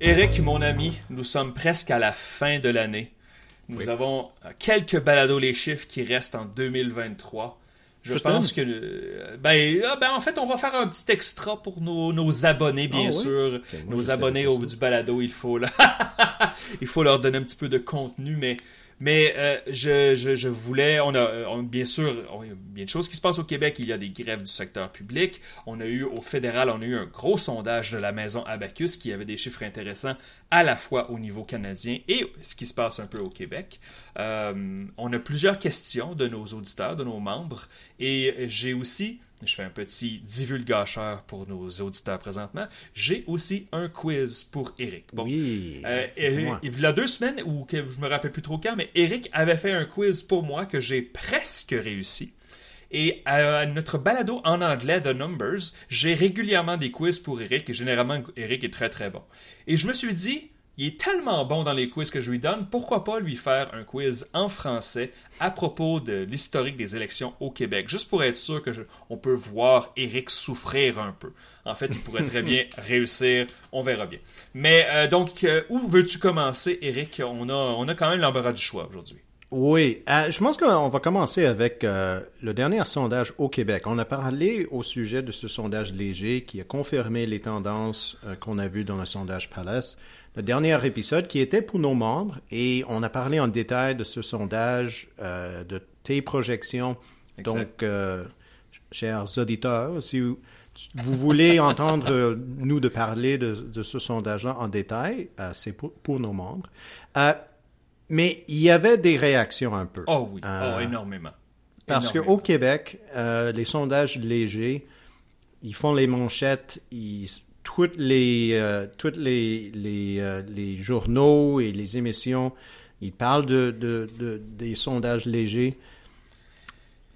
Eric, mon ami, nous sommes presque à la fin de l'année. Nous avons quelques balados les chiffres qui restent en 2023. Je pense que. euh, Ben, ah, ben, en fait, on va faire un petit extra pour nos, nos abonnés, bien Ah sûr. nos abonnés pas au ça. du balado, il faut, là. il faut leur donner un petit peu de contenu, mais. Mais euh, je, je, voulais, on a euh, bien sûr, il y a bien de choses qui se passent au Québec. Il y a des grèves du secteur public. On a eu au fédéral, on a eu un gros sondage de la maison Abacus qui avait des chiffres intéressants à la fois au niveau canadien et ce qui se passe un peu au Québec. Euh, on a plusieurs questions de nos auditeurs, de nos membres, et j'ai aussi, je fais un petit divulgacheur pour nos auditeurs présentement, j'ai aussi un quiz pour Eric. Bon, Oui. euh, il y a deux semaines, ou que je me rappelle plus trop quand, mais Eric avait fait un quiz pour moi que j'ai presque réussi. Et à notre balado en anglais, The Numbers, j'ai régulièrement des quiz pour Eric, et généralement, Eric est très très bon. Et je me suis dit, il est tellement bon dans les quiz que je lui donne, pourquoi pas lui faire un quiz en français à propos de l'historique des élections au Québec, juste pour être sûr que je- on peut voir Eric souffrir un peu. En fait, il pourrait très bien réussir, on verra bien. Mais euh, donc, euh, où veux-tu commencer, Eric On a, on a quand même l'embarras du choix aujourd'hui. Oui, euh, je pense qu'on va commencer avec euh, le dernier sondage au Québec. On a parlé au sujet de ce sondage léger qui a confirmé les tendances euh, qu'on a vues dans le sondage Palace. Le dernier épisode qui était pour nos membres et on a parlé en détail de ce sondage, de tes projections. Exact. Donc, chers auditeurs, si vous, vous voulez entendre nous de parler de, de ce sondage-là en détail, c'est pour, pour nos membres. Mais il y avait des réactions un peu. Oh oui, Euh, oh, énormément. Parce qu'au Québec, euh, les sondages légers, ils font les manchettes, ils, toutes les, euh, toutes les, les, les journaux et les émissions, ils parlent de, de, de- des sondages légers.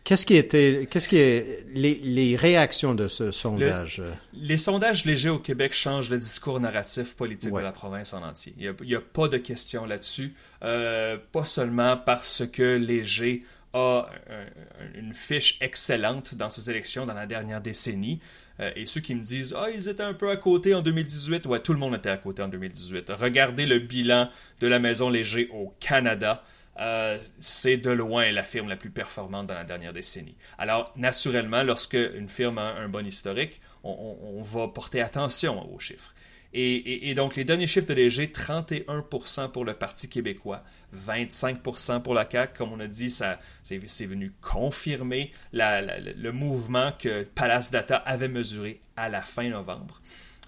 Qu'est-ce qui était, qu'est-ce qui est les, les réactions de ce sondage? euh? Les sondages légers au Québec changent le discours narratif politique Ouais. de la province en entier. Il n'y a, pas de question là-dessus. Euh, pas seulement parce que Léger a un- une fiche excellente dans ses élections dans la dernière décennie. Euh, et ceux qui me disent Ah, ils étaient un peu à côté en 2018. Ouais, tout le monde était à côté en 2018. Regardez le bilan de la Maison Léger au Canada. Euh, c'est de loin la firme la plus performante dans la dernière décennie. Alors, naturellement, lorsque une firme a un bon historique, on, va porter attention aux chiffres. Et, donc, les derniers chiffres de Léger, 31% pour le Parti québécois, 25% pour la CAQ. Comme on a dit, ça, c'est, venu confirmer le mouvement que Palace Data avait mesuré à la fin novembre.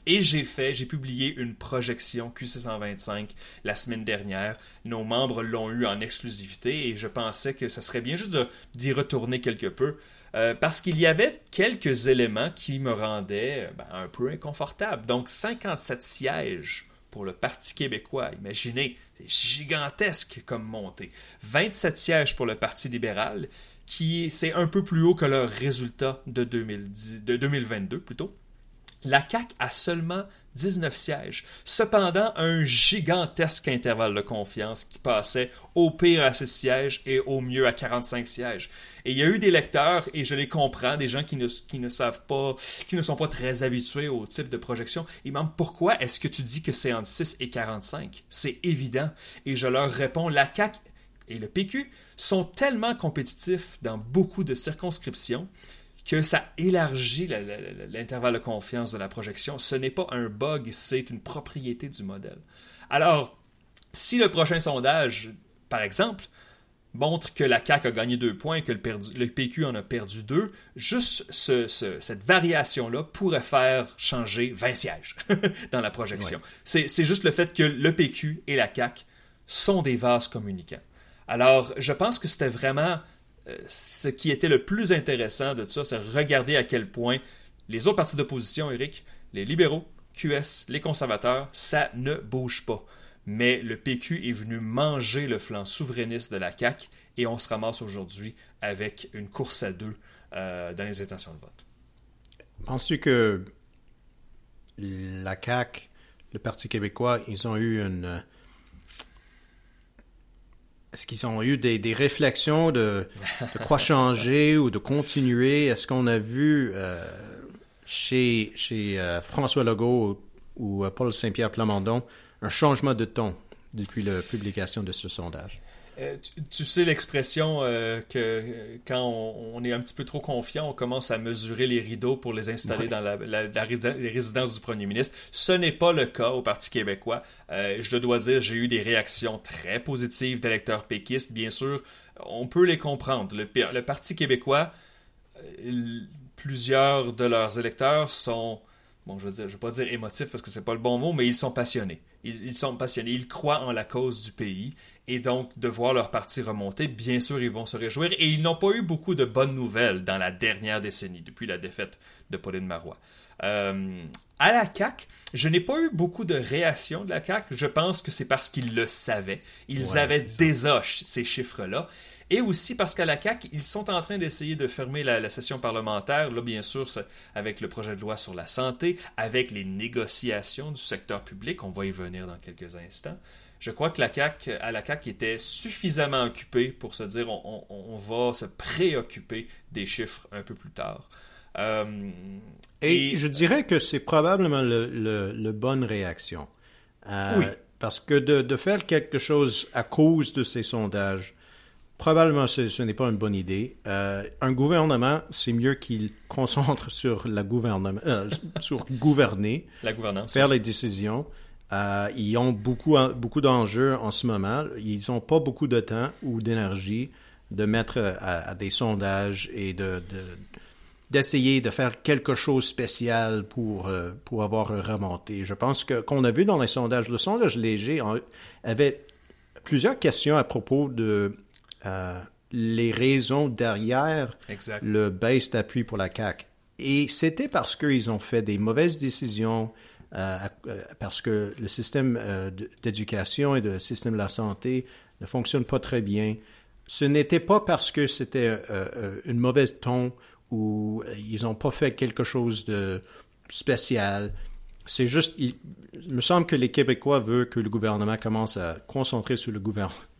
Et j'ai fait, j'ai publié une projection QC125 la semaine dernière. Nos membres l'ont eu en exclusivité et je pensais que ça serait bien juste d'y retourner quelque peu euh, parce qu'il y avait quelques éléments qui me rendaient euh, ben, un peu inconfortable. Donc 57 sièges pour le Parti québécois. Imaginez, c'est gigantesque comme montée. 27 sièges pour le Parti libéral, qui est- c'est un peu plus haut que leur résultat de, 2010, de 2022 plutôt. La CAQ a seulement 19 sièges. Cependant, un gigantesque intervalle de confiance qui passait au pire à 6 sièges et au mieux à 45 sièges. Et il y a eu des lecteurs, et je les comprends, des gens qui ne, savent pas, qui ne sont pas très habitués au type de projection. Ils me demandent pourquoi est-ce que tu dis que c'est entre 6 et 45? C'est évident. Et je leur réponds, la CAQ et le PQ sont tellement compétitifs dans beaucoup de circonscriptions que ça élargit la- la- la- l'intervalle de confiance de la projection. Ce n'est pas un bug, c'est une propriété du modèle. Alors, si le prochain sondage, par exemple, montre que la CAQ a gagné deux points et que le, perdu- le PQ en a perdu deux, juste ce- ce- cette variation-là pourrait faire changer 20 sièges dans la projection. C'est c'est juste le fait que le PQ et la CAQ sont des vases communicants. Alors, je pense que c'était vraiment ce qui était le plus intéressant de ça, c'est regarder à quel point les autres partis d'opposition, Eric, les libéraux, QS, les conservateurs, ça ne bouge pas. Mais le PQ est venu manger le flanc souverainiste de la CAQ et on se ramasse aujourd'hui avec une course à deux euh, dans les intentions de vote. Penses-tu que la CAQ, le Parti québécois, ils ont eu une... Est-ce qu'ils ont eu des, des réflexions de, de quoi changer ou de continuer? Est-ce qu'on a vu euh, chez, chez euh, François Legault ou euh, Paul Saint-Pierre Plamondon un changement de ton depuis la publication de ce sondage? Euh, tu, sais l'expression euh, que quand on, est un petit peu trop confiant, on commence à mesurer les rideaux pour les installer dans la, les résidences du premier ministre. Ce n'est pas le cas au Parti québécois. Euh, je dois dire, j'ai eu des réactions très positives d'électeurs péquistes. Bien sûr, on peut les comprendre. Le, le Parti québécois, plusieurs de leurs électeurs sont bon, je veux dire, je vais pas dire émotifs parce que c'est pas le bon mot, mais ils sont passionnés. ils, sont passionnés, ils croient en la cause du pays et donc, de voir leur parti remonter, bien sûr, ils vont se réjouir. Et ils n'ont pas eu beaucoup de bonnes nouvelles dans la dernière décennie, depuis la défaite de Pauline Marois. Euh, à la CAC, je n'ai pas eu beaucoup de réactions de la CAC. Je pense que c'est parce qu'ils le savaient. Ils avaient déjà ces chiffres-là. Et aussi parce qu'à la CAC, ils sont en train d'essayer de fermer la, la, session parlementaire, là bien sûr avec le projet de loi sur la santé, avec les négociations du secteur public, on va y venir dans quelques instants je crois que la CAC, à la CAC était suffisamment occupée pour se dire on, va se préoccuper des chiffres un peu plus tard. Euh, et, je dirais que c'est probablement le, le, bonne réaction. Euh, oui. Parce que de, faire quelque chose à cause de ces sondages, probablement ce, n'est pas une bonne idée. Euh, un gouvernement, c'est mieux qu'il concentre sur la gouvernement, sur gouverner, la gouvernance, faire les décisions. Euh, ils ont beaucoup, beaucoup d'enjeux en ce moment. Ils n'ont pas beaucoup de temps ou d'énergie de mettre à, des sondages et de, d'essayer de, faire quelque chose de spécial pour, euh, pour avoir remonté. Je pense que qu'on a vu dans les sondages, le sondage léger avait plusieurs questions à propos de euh, les raisons derrière le baisse d'appui pour la CAQ. Et c'était parce qu'ils ont fait des mauvaises décisions, euh, euh, parce que le système euh, d'éducation et le système de la santé ne fonctionne pas très bien. Ce n'était pas parce que c'était une mauvaise ton ou ils n'ont pas fait quelque chose de spécial. C'est juste, il, me semble que les Québécois veulent que le gouvernement commence à concentrer sur le,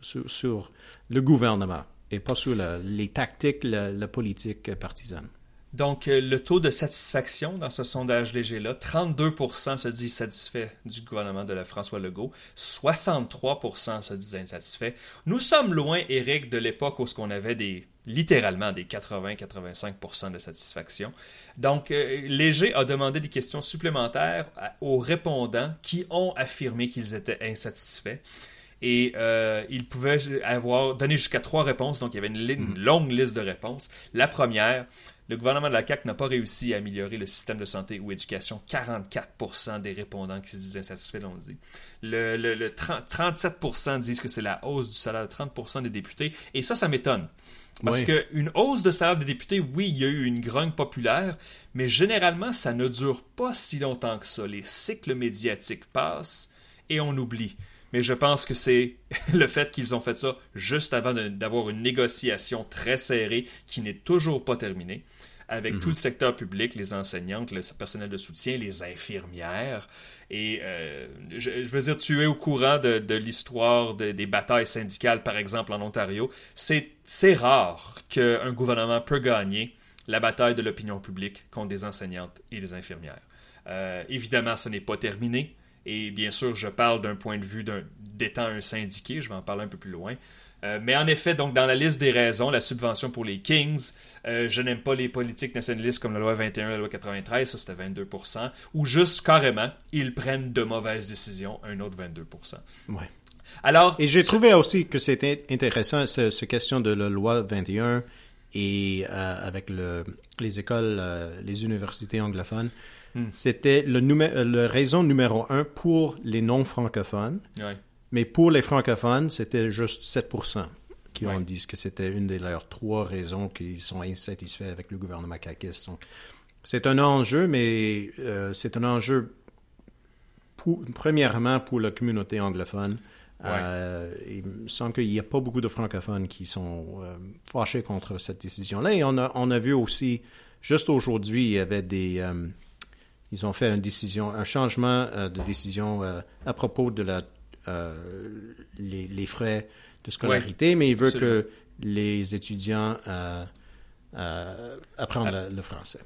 sur, le gouvernement et pas sur les tactiques, la politique partisane. Donc, euh, le taux de satisfaction dans ce sondage léger-là, 32% se disent satisfaits du gouvernement de la François Legault, 63% se disent insatisfaits. Nous sommes loin, Éric, de l'époque où on avait des littéralement des 80-85% de satisfaction. Donc, euh, Léger a demandé des questions supplémentaires aux répondants qui ont affirmé qu'ils étaient insatisfaits et euh, il pouvait avoir donné jusqu'à trois réponses, donc il y avait une, mm. longue liste de réponses. La première, le gouvernement de la CAQ n'a pas réussi à améliorer le système de santé ou éducation. 44% des répondants qui se disaient insatisfaits l'ont dit. Le, 37% disent que c'est la hausse du salaire de 30 des députés. Et ça, ça m'étonne. Parce qu'une hausse de salaire des députés, oui, il y a eu une grogne populaire, mais généralement, ça ne dure pas si longtemps que ça. Les cycles médiatiques passent et on oublie mais je pense que c'est le fait qu'ils ont fait ça juste avant d'avoir une négociation très serrée qui n'est toujours pas terminée avec tout le mhm. secteur public, les enseignantes, le personnel de soutien, les infirmières. Et euh, je, veux dire, tu es au courant de, l'histoire des batailles syndicales, par exemple, en Ontario. C'est rare qu'un gouvernement peut gagner la bataille de l'opinion publique contre des enseignantes et des infirmières. Euh, évidemment, ce n'est pas terminé. Et bien sûr, je parle d'un point de vue d'étant un syndiqué, je vais en parler un peu plus loin. Euh, mais en effet, donc dans la liste des raisons, la subvention pour les Kings, euh, je n'aime pas les politiques nationalistes comme la loi 21, la loi 93, ça c'était 22% ou juste carrément, ils prennent de mauvaises décisions, un autre 22 ouais. Alors, et j'ai trouvé aussi que c'était intéressant, cette question de la loi 21 et euh, avec le, les écoles, les universités anglophones. Hmm. C'était le, le raison numéro un pour les non-francophones. Mais pour les francophones, c'était juste 7% qui ont dit que c'était une de leurs trois raisons qu'ils sont insatisfaits avec le gouvernement caquiste. C'est un enjeu, mais euh, c'est un enjeu premièrement pour la communauté anglophone. Euh, il me semble qu'il n'y a pas beaucoup de francophones qui sont euh, fâchés contre cette décision-là. Et on a, on a vu aussi, juste aujourd'hui, il y avait des, ils ont fait une décision, un changement euh, de décision euh, à propos de la, euh, les, frais de scolarité, mais ils veulent que les étudiants apprennent le, français.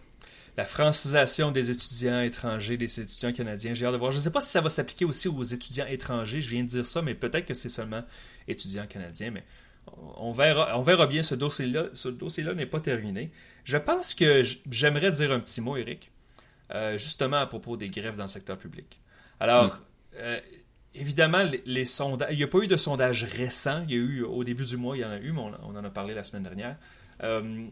la francisation des étudiants étrangers, des étudiants canadiens. J'ai hâte de voir. Je ne sais pas si ça va s'appliquer aussi aux étudiants étrangers. Je viens de dire ça, mais peut-être que c'est seulement étudiants canadiens. Mais on verra, on verra bien. Ce dossier-là, ce dossier-là n'est pas terminé. Je pense que j'aimerais dire un petit mot, Eric, euh, justement à propos des grèves dans le secteur public. Alors, hmm. euh, évidemment, les, sondages, il n'y a pas eu de sondage récent. Il y a eu au début du mois, il y en a eu, mais on, en a parlé la semaine dernière. Euh,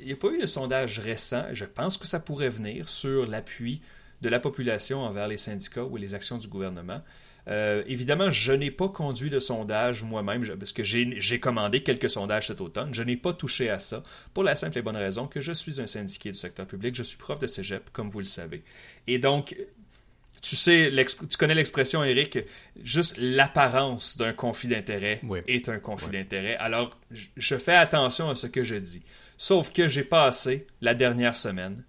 il n'y a pas eu de sondage récent. Je pense que ça pourrait venir sur l'appui de la population envers les syndicats ou les actions du gouvernement. Euh, évidemment, je n'ai pas conduit de sondage moi-même parce que j'ai commandé quelques sondages cet automne. Je n'ai pas touché à ça pour la simple et bonne raison que je suis un syndiqué du secteur public. Je suis prof de cégep, comme vous le savez. Et donc, tu sais, tu connais l'expression, Eric, juste l'apparence d'un conflit d'intérêt est un conflit d'intérêt. Alors, je fais attention à ce que je dis. Sauf que j'ai passé la dernière semaine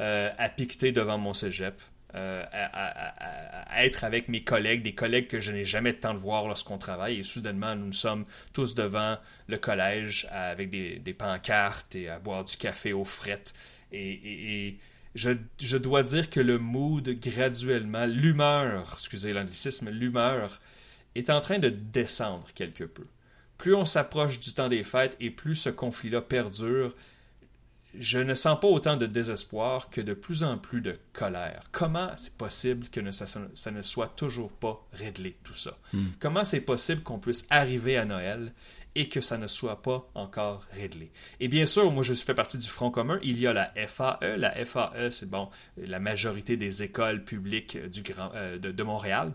euh, à piqueter devant mon cégep, euh, à, être avec mes collègues, des collègues que je n'ai jamais de temps de voir lorsqu'on travaille. Et soudainement, nous sommes tous devant le collège avec des, pancartes et à boire du café aux frettes. et je, dois dire que le mood graduellement, l'humeur, excusez l'anglicisme, l'humeur est en train de descendre quelque peu. Plus on s'approche du temps des fêtes et plus ce conflit-là perdure, je ne sens pas autant de désespoir que de plus en plus de colère. Comment c'est possible que ça, ne soit toujours pas réglé, tout ça? Hmm. Comment c'est possible qu'on puisse arriver à Noël et que ça ne soit pas encore réglé? Et bien sûr, moi je fais partie du Front commun, il y a la FAE. La FAE, c'est bon, la majorité des écoles publiques du grand, euh, de, Montréal.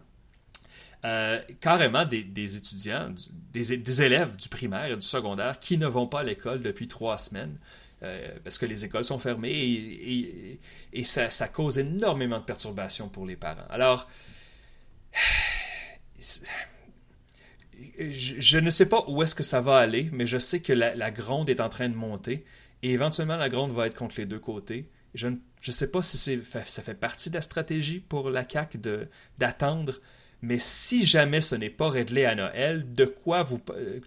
Euh, carrément des, étudiants, des, élèves du primaire et du secondaire qui ne vont pas à l'école depuis trois semaines. Euh, parce que les écoles sont fermées et, ça, cause énormément de perturbations pour les parents. Alors, je, ne sais pas où est-ce que ça va aller, mais je sais que la, gronde est en train de monter et éventuellement la gronde va être contre les deux côtés. Je ne sais pas si ça fait partie de la stratégie pour la CAQ d'attendre, mais si jamais ce n'est pas réglé à Noël, de quoi vous,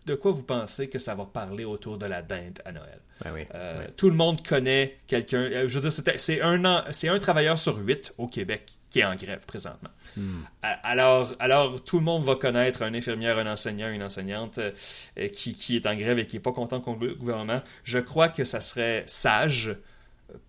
de quoi vous pensez que ça va parler autour de la dinde à Noël? Ben euh, tout le monde connaît quelqu'un. Euh, je veux dire, c'est un, un travailleur sur huit au Québec qui est en grève présentement. Hmm. Alors, alors, tout le monde va connaître un infirmière, un enseignant, une enseignante euh, qui, qui, est en grève et qui n'est pas content contre le gouvernement. Je crois que ça serait sage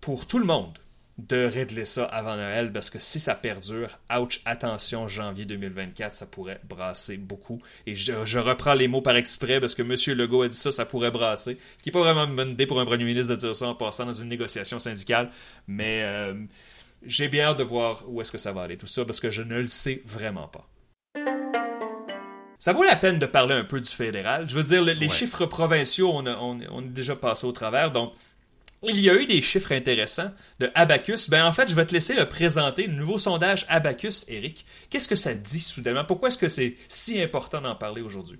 pour tout le monde de régler ça avant Noël parce que si ça perdure, ouch, attention, janvier 2024, ça pourrait brasser beaucoup. Et je, reprends les mots par exprès parce que M. Legault a dit ça, ça pourrait brasser. Ce qui n'est pas vraiment une bonne idée pour un premier ministre de dire ça en passant dans une négociation syndicale, mais euh, j'ai bien hâte de voir où est-ce que ça va aller tout ça parce que je ne le sais vraiment pas. Ça vaut la peine de parler un peu du fédéral. Je veux dire, les chiffres provinciaux, on a, on, on déjà passé au travers, donc il y a eu des chiffres intéressants de Abacus. Ben, en fait, je vais te laisser le présenter, le nouveau sondage Abacus, Eric. Qu'est-ce que ça dit soudainement? Pourquoi est-ce que c'est si important d'en parler aujourd'hui?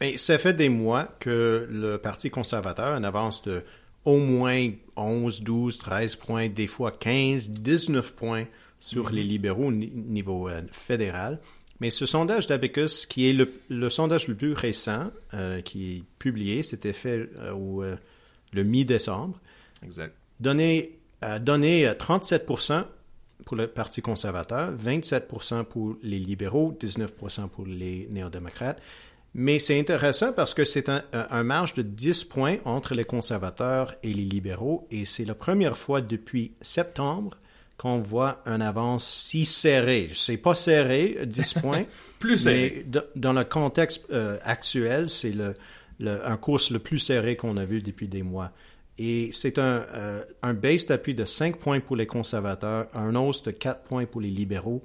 Ben, ça fait des mois que le Parti conservateur, en avance de au moins 11, 12, 13 points, des fois 15, 19 points sur mhm. les libéraux au niveau euh, fédéral. Mais ce sondage d'Abacus, qui est le, sondage le plus récent, euh, qui est publié, c'était fait euh, au, le mi-décembre, exact. Donnait, donné 37% pour le Parti conservateur, 27% pour les libéraux, 19% pour les néo-démocrates mais c'est intéressant parce que c'est un, marge de 10 points entre les conservateurs et les libéraux, et c'est la première fois depuis septembre qu'on voit un avance si serré. C'est pas serré, 10 points. plus serré. Mais dans le contexte euh, actuel, c'est le, un course le plus serré qu'on a vu depuis des mois. Et c'est un, euh, un base d'appui de 5 points pour les conservateurs, un hausse de 4 points pour les libéraux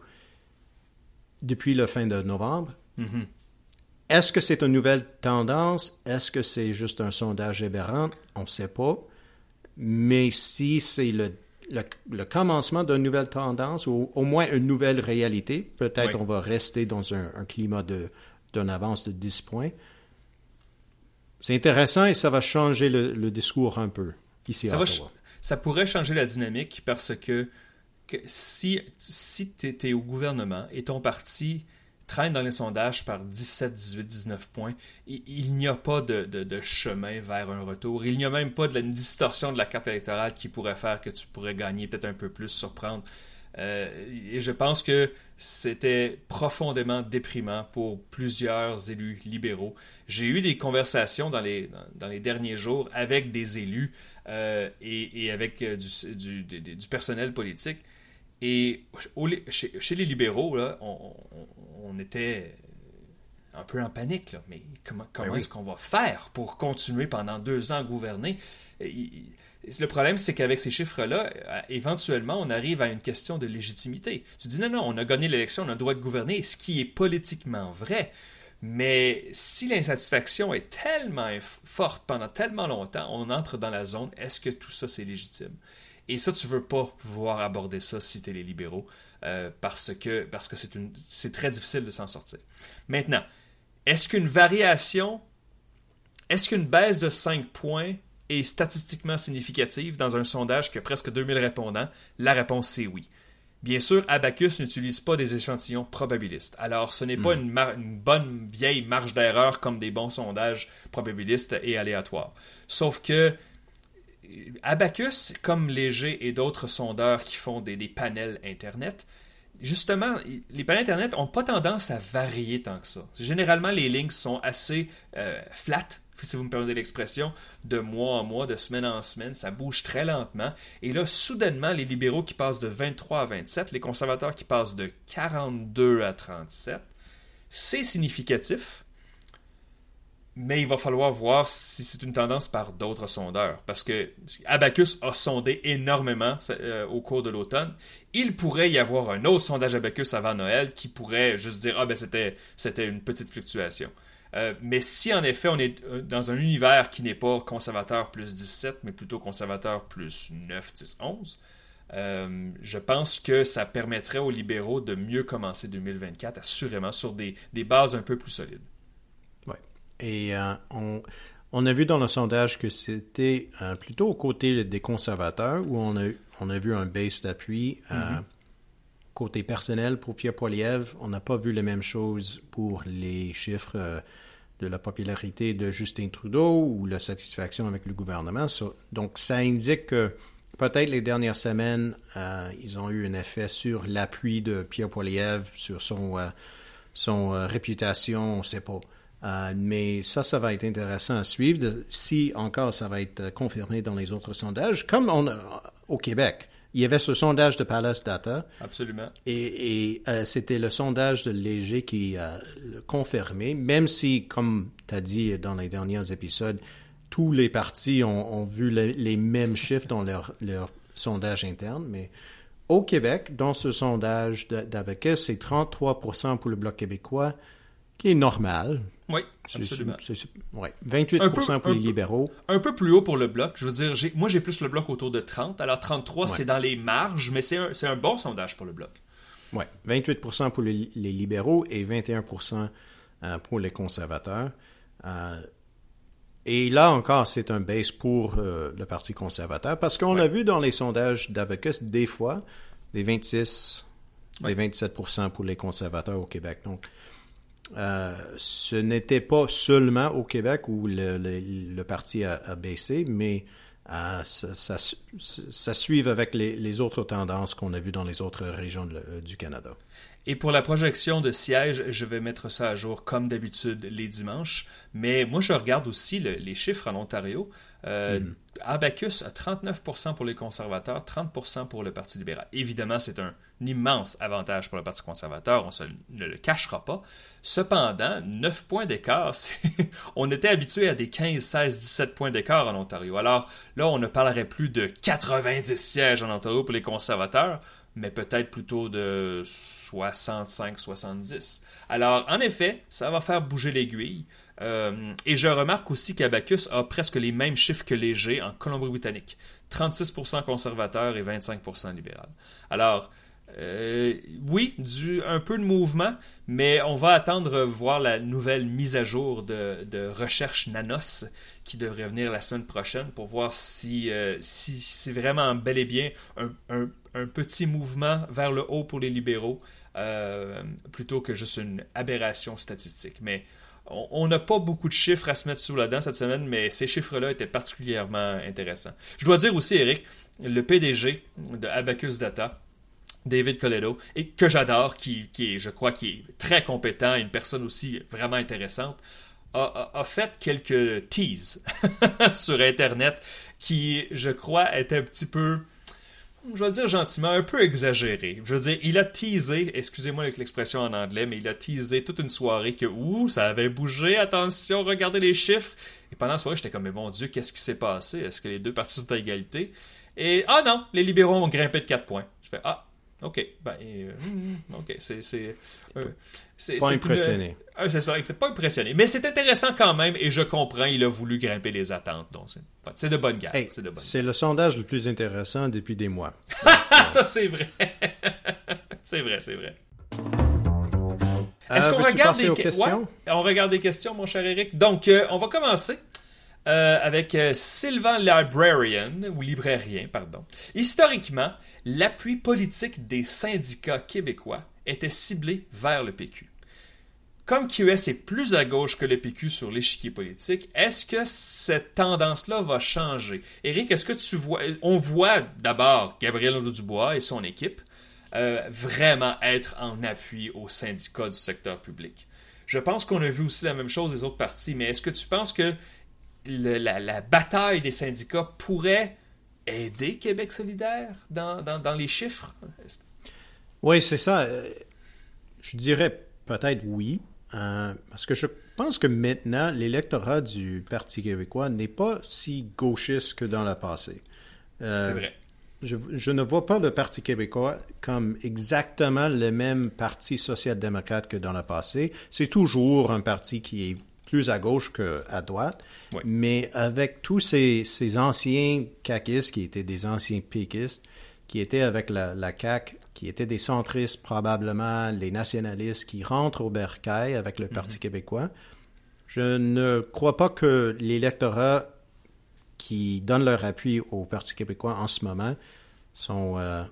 depuis la fin de novembre. Mm-hmm. Est-ce que c'est une nouvelle tendance? Est-ce que c'est juste un sondage aberrant? On ne sait pas. Mais si c'est le, le, commencement d'une nouvelle tendance ou au moins une nouvelle réalité, peut-être on va rester dans un, climat d'une avance de 10 points. C'est intéressant et ça va changer le, discours un peu ici ça ça pourrait changer la dynamique parce que, que si, si tu étais au gouvernement et ton parti traîne dans les sondages par 17, 18, 19 points. Il, n'y a pas de, chemin vers un retour. Il n'y a même pas de la, distorsion de la carte électorale qui pourrait faire que tu pourrais gagner peut-être un peu plus, surprendre. Euh, et je pense que c'était profondément déprimant pour plusieurs élus libéraux. J'ai eu des conversations dans les, dans, les derniers jours avec des élus euh, et, avec euh, du, du, personnel politique. Et chez, les libéraux, là, on, était un peu en panique. Mais comment, comment ben est-ce qu'on va faire pour continuer pendant deux ans à gouverner? Le problème, c'est qu'avec ces chiffres-là, euh, éventuellement, on arrive à une question de légitimité. Tu dis non, non, on a gagné l'élection, on a le droit de gouverner, ce qui est politiquement vrai. Mais si l'insatisfaction est tellement forte pendant tellement longtemps, on entre dans la zone, est-ce que tout ça, c'est légitime? Et ça, tu veux pas pouvoir aborder ça si tu es les libéraux, euh, parce que parce que c'est très difficile de s'en sortir. Maintenant, est-ce qu'une variation, est-ce qu'une baisse de 5 points est statistiquement significative dans un sondage qui a presque 2000 répondants? La réponse c'est oui. Bien sûr, Abacus n'utilise pas des échantillons probabilistes. Alors, ce n'est pas hmm. une, bonne vieille marge d'erreur comme des bons sondages probabilistes et aléatoires. Sauf que Abacus, comme Léger et d'autres sondeurs qui font des, panels Internet, justement, les panels Internet n'ont pas tendance à varier tant que ça. Généralement, les lignes sont assez euh, flat, si vous me permettez l'expression, de mois en mois, de semaine en semaine, ça bouge très lentement. Et là, soudainement, les libéraux qui passent de 23 à 27, les conservateurs qui passent de 42 à 37, c'est significatif, mais il va falloir voir si c'est une tendance par d'autres sondeurs. Parce que Abacus a sondé énormément euh, au cours de l'automne. Il pourrait y avoir un autre sondage Abacus avant Noël qui pourrait juste dire Ah, ben c'était, c'était une petite fluctuation. Euh, mais si en effet on est euh, dans un univers qui n'est pas conservateur plus 17, mais plutôt conservateur plus 9, 10, 11, je pense que ça permettrait aux libéraux de mieux commencer 2024, assurément, sur des, des bases un peu plus solides. Et euh, on, a vu dans le sondage que c'était euh, plutôt aux côtés des conservateurs où on a, on a vu un base d'appui. Mm-hmm. Côté personnel, pour Pierre Poilievre, on n'a pas vu les mêmes choses pour les chiffres de la popularité de Justin Trudeau ou la satisfaction avec le gouvernement. donc, ça indique que peut-être les dernières semaines, ils ont eu un effet sur l'appui de Pierre Poilievre, sur son, son réputation, on ne sait pas. Euh, mais ça, ça va être intéressant à suivre. si encore ça va être confirmé dans les autres sondages, comme on, au Québec. Il y avait ce sondage de Palace Data. Absolument. Et, euh, c'était le sondage de Léger qui a confirmé, même si, comme tu as dit dans les derniers épisodes, tous les partis ont, vu les, mêmes chiffres dans leur, leur sondage interne, mais au Québec, dans ce sondage d'Abacus, c'est 33% pour le Bloc québécois, qui est normal. Oui, absolument. 28 pour les libéraux. Un peu plus haut pour le bloc. Je veux dire, moi, j'ai plus le bloc autour de 30. Alors, 33, c'est dans les marges, mais c'est un, bon sondage pour le bloc. Oui, 28% pour les, libéraux et 21% euh, pour les conservateurs. Euh, et là encore, c'est un base pour euh, le Parti conservateur parce qu'on a vu dans les sondages d'Abacus des fois des 26, des 27% pour les conservateurs au Québec. Donc, euh, ce n'était pas seulement au Québec où le, parti a, baissé, mais euh, ça, suive avec les, autres tendances qu'on a vues dans les autres régions euh, du Canada. Et pour la projection de sièges, je vais mettre ça à jour comme d'habitude les dimanches. Mais moi, je regarde aussi les chiffres en Ontario. Mm. Abacus a 39% pour les conservateurs, 30% pour le Parti libéral. Évidemment, c'est un immense avantage pour le Parti conservateur, on ne le cachera pas. Cependant, 9 points d'écart, on était habitué à des 15, 16, 17 points d'écart en Ontario. Alors là, on ne parlerait plus de 90 sièges en Ontario pour les conservateurs, mais peut-être plutôt de 65, 70. Alors, en effet, ça va faire bouger l'aiguille. Euh, et je remarque aussi qu'Abacus a presque les mêmes chiffres que Léger en Colombie-Britannique. 36% conservateur et 25% libéral. Alors, euh, oui, un peu de mouvement, mais on va attendre voir la nouvelle mise à jour de, recherche Nanos qui devrait venir la semaine prochaine pour voir si, euh, si c'est vraiment bel et bien un, petit mouvement vers le haut pour les libéraux plutôt que juste une aberration statistique. Mais on n'a pas beaucoup de chiffres à se mettre sous la dent cette semaine, mais ces chiffres-là étaient particulièrement intéressants. Je dois dire aussi, Eric, le PDG de Abacus Data, David Coletto, et que j'adore, qui, est, je crois, qui est très compétent, une personne aussi vraiment intéressante, a, fait quelques teases sur Internet qui, je crois, est un petit peu je vais le dire gentiment, un peu exagéré. Je veux dire, il a teasé, excusez-moi avec l'expression en anglais, mais il a teasé toute une soirée que, ouh, ça avait bougé, attention, regardez les chiffres. Et pendant la soirée, j'étais comme, mais mon Dieu, qu'est-ce qui s'est passé? Est-ce que les deux parties sont à égalité? Et, ah non, les libéraux ont grimpé de 4 points. Je fais, ah, OK. Ben, euh, OK, c'est. C'est euh, pas impressionné. Euh, c'est ça, c'est pas impressionné. Mais c'est intéressant quand même et je comprends, il a voulu grimper les attentes. Donc, c'est de bonne guerre. c'est le sondage le plus intéressant depuis des mois. ça, c'est vrai. c'est vrai, c'est vrai. Est-ce qu'on regarde des questions? on regarde des questions, mon cher Eric. Donc, on va commencer. Avec Sylvain Librarian, ou librairien, pardon. Historiquement, l'appui politique des syndicats québécois était ciblé vers le PQ. Comme QS est plus à gauche que le PQ sur l'échiquier politique, est-ce que cette tendance-là va changer? Éric, est-ce que tu vois... On voit d'abord Gabriel Nadeau-Dubois et son équipe euh, vraiment être en appui aux syndicats du secteur public? Je pense qu'on a vu aussi la même chose des autres partis, mais est-ce que tu penses que la, bataille des syndicats pourrait aider Québec solidaire dans, les chiffres? Oui, c'est ça. Euh, je dirais peut-être oui, euh, parce que je pense que maintenant, l'électorat du Parti québécois n'est pas si gauchiste que dans le passé. Euh, c'est vrai. Je, ne vois pas le Parti québécois comme exactement le même parti social-démocrate que dans le passé. C'est toujours un parti qui est plus à gauche qu'à droite. Mais avec tous ces, anciens caquistes qui étaient des anciens péquistes, qui étaient avec la, la CAQ, qui étaient des centristes probablement, les nationalistes qui rentrent au bercail avec le Parti mhm. québécois, je ne crois pas que l'électorat qui donne leur appui au Parti québécois en ce moment sont euh,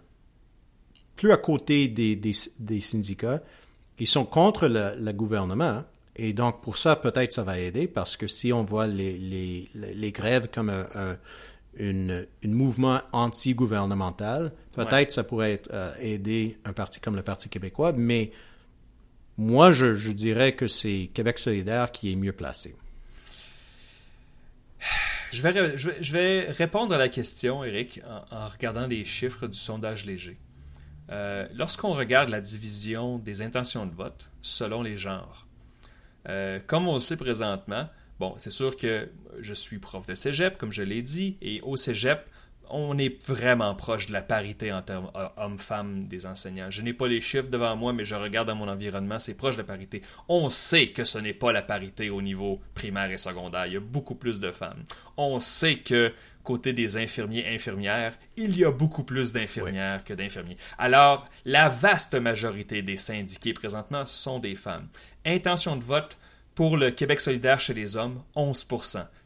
plus à côté des, des, syndicats. Ils sont contre le gouvernement, hein. Et donc, pour ça, peut-être ça va aider parce que si on voit les, les, les grèves comme un, une, mouvement anti-gouvernemental, peut-être ça pourrait être, euh, aider un parti comme le Parti québécois, mais moi, je, je dirais que c'est Québec solidaire qui est mieux placé. Je vais, je vais, répondre à la question, Eric, en, regardant les chiffres du sondage léger. Euh, lorsqu'on regarde la division des intentions de vote selon les genres, euh, comme on le sait présentement, bon, c'est sûr que je suis prof de cégep, comme je l'ai dit, et au cégep, on est vraiment proche de la parité en termes euh, hommes-femmes des enseignants. Je n'ai pas les chiffres devant moi, mais je regarde dans mon environnement, c'est proche de la parité. On sait que ce n'est pas la parité au niveau primaire et secondaire. Il y a beaucoup plus de femmes. On sait que côté des infirmiers infirmières, il y a beaucoup plus d'infirmières que d'infirmiers. Alors, la vaste majorité des syndiqués présentement sont des femmes. Intention de vote pour le Québec solidaire chez les hommes, 11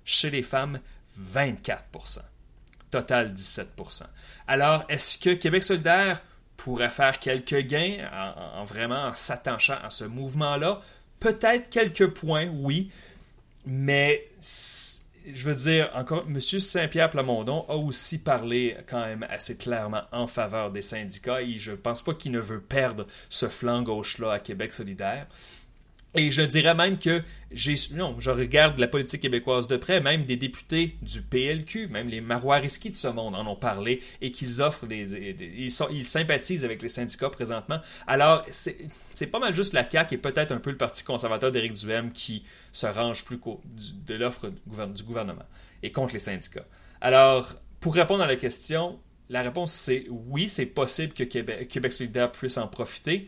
Chez les femmes, 24% Total, 17% Alors, est-ce que Québec solidaire pourrait faire quelques gains en, vraiment s'attachant à ce mouvement-là? Peut-être quelques points, oui, mais je veux dire, encore, M. Saint-Pierre Plamondon a aussi parlé quand même assez clairement en faveur des syndicats et je ne pense pas qu'il ne veut perdre ce flanc gauche-là à Québec solidaire. Et je dirais même que je regarde la politique québécoise de près, même des députés du PLQ, même les Marois-Risky de ce monde en ont parlé et qu'ils sympathisent avec les syndicats présentement. Alors, c'est, pas mal juste la CAQ et peut-être un peu le Parti conservateur d'Éric Duhem qui se range plus de l'offre du gouvernement et contre les syndicats. Alors, pour répondre à la question, la réponse c'est oui, c'est possible que Québec, Québec solidaire puisse en profiter.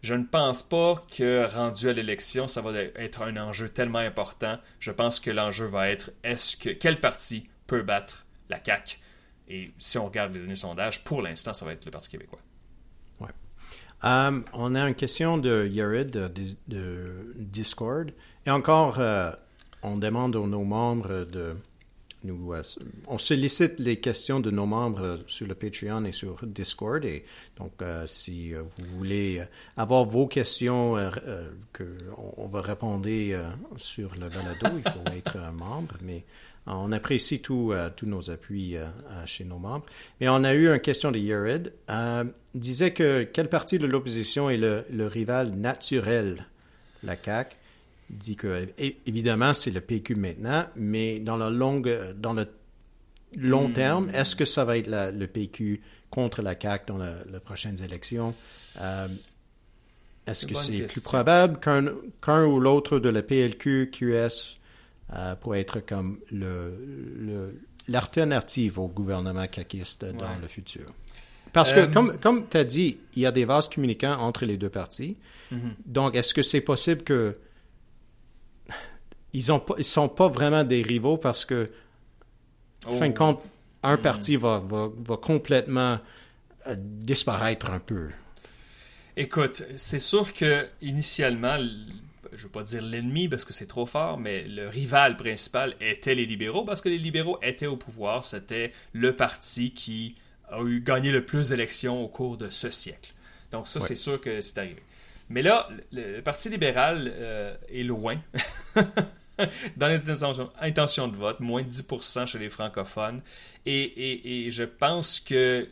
Je ne pense pas que rendu à l'élection, ça va être un enjeu tellement important. Je pense que l'enjeu va être est-ce que quel parti peut battre la CAQ Et si on regarde les données de sondage, pour l'instant, ça va être le Parti québécois. Euh, on a une question de Yared de, Discord. Et encore, euh, on demande aux nos membres de nous, euh, on sollicite les questions de nos membres sur le Patreon et sur Discord. Et donc, si vous voulez avoir vos questions, que on, va répondre sur le balado, il faut être un membre. Mais on apprécie tous nos appuis chez nos membres. Mais on a eu une question de Yared. Il disait que quelle partie de l'opposition est le, le rival naturel, la CAQ dit que, évidemment, c'est le PQ maintenant, mais dans, la longue, dans le long hmm. terme, est-ce que ça va être le PQ contre la CAQ dans les prochaines élections? Euh, est-ce que c'est plus probable qu'un ou l'autre de la PLQ, QS, euh, pourrait être comme l'alternative le, au gouvernement caquiste dans le futur? Parce que, euh, comme, comme tu as dit, il y a des vases communicants entre les deux partis. Mm-hmm. Donc, est-ce que c'est possible que ils ont ils sont pas vraiment des rivaux parce que, fin de oh. compte, un hmm. parti va, va, va complètement euh, disparaître un peu. Écoute, c'est sûr que initialement, je veux pas dire l'ennemi parce que c'est trop fort, mais le rival principal était les libéraux parce que les libéraux étaient au pouvoir. C'était le parti qui a eu gagné le plus d'élections au cours de ce siècle. Donc ça, c'est sûr que c'est arrivé. Mais là, le, Parti libéral euh, est loin. dans les intentions, de vote, moins de 10% chez les francophones. Et, je pense que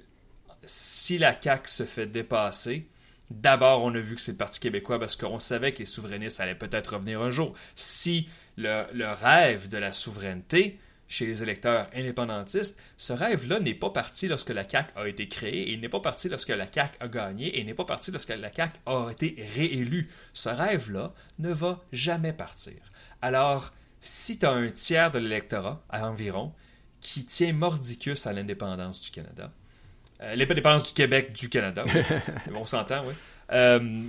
si la CAQ se fait dépasser, d'abord, on a vu que c'est le Parti québécois parce qu'on savait que les souverainistes allaient peut-être revenir un jour. Si le, rêve de la souveraineté chez les électeurs indépendantistes, ce rêve-là n'est pas parti lorsque la CAQ a été créée, il n'est pas parti lorsque la CAQ a gagné, et il n'est pas parti lorsque la CAQ a été réélue. Ce rêve-là ne va jamais partir. Alors, si tu as un tiers de l'électorat, à environ, qui tient mordicus à l'indépendance du Canada, euh, l'indépendance du Québec du Canada, on s'entend, oui. Euh,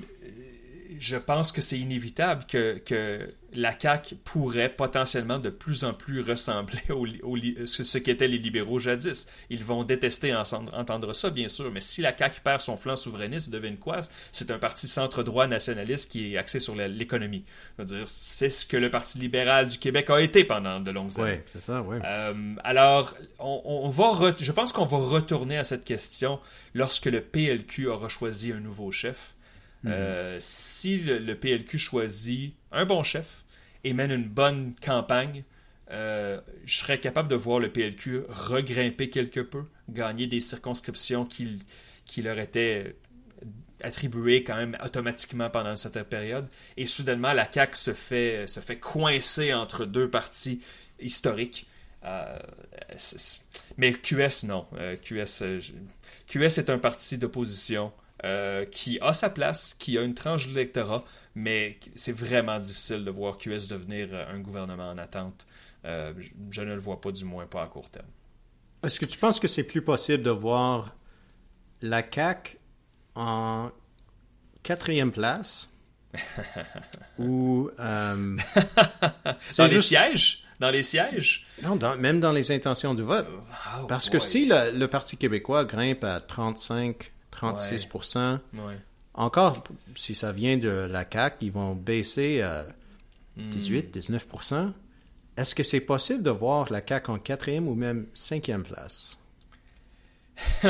je pense que c'est inévitable que, que, la CAQ pourrait potentiellement de plus en plus ressembler au, ce qu'étaient les libéraux jadis. Ils vont détester entendre ça, bien sûr, mais si la CAQ perd son flanc souverainiste, devine quoi? C'est un parti centre-droit nationaliste qui est axé sur l'économie. C'est ce que le Parti libéral du Québec a été pendant de longues années. Oui, c'est ça, oui. Euh, alors, on, va je pense qu'on va retourner à cette question lorsque le PLQ aura choisi un nouveau chef. Euh, si le, PLQ choisit un bon chef et mène une bonne campagne, euh, je serais capable de voir le PLQ regrimper quelque peu, gagner des circonscriptions qui, qui leur étaient attribuées quand même automatiquement pendant une certaine période. Et soudainement, la CAQ se fait, se fait coincer entre deux partis historiques. Euh, mais QS, non. QS, QS est un parti d'opposition euh, qui a sa place, qui a une tranche de l'électorat, mais c'est vraiment difficile de voir QS devenir euh, un gouvernement en attente. Euh, je, ne le vois pas, du moins pas à court terme. Est-ce que tu penses que c'est plus possible de voir la CAQ en quatrième place ou dans les sièges? Dans les sièges? Non même dans les intentions du vote oh, parce que si le, Parti québécois grimpe à 35 36% Encore, si ça vient de la CAQ, ils vont baisser à 18, 19% Est-ce que c'est possible de voir la CAQ en quatrième ou même cinquième place?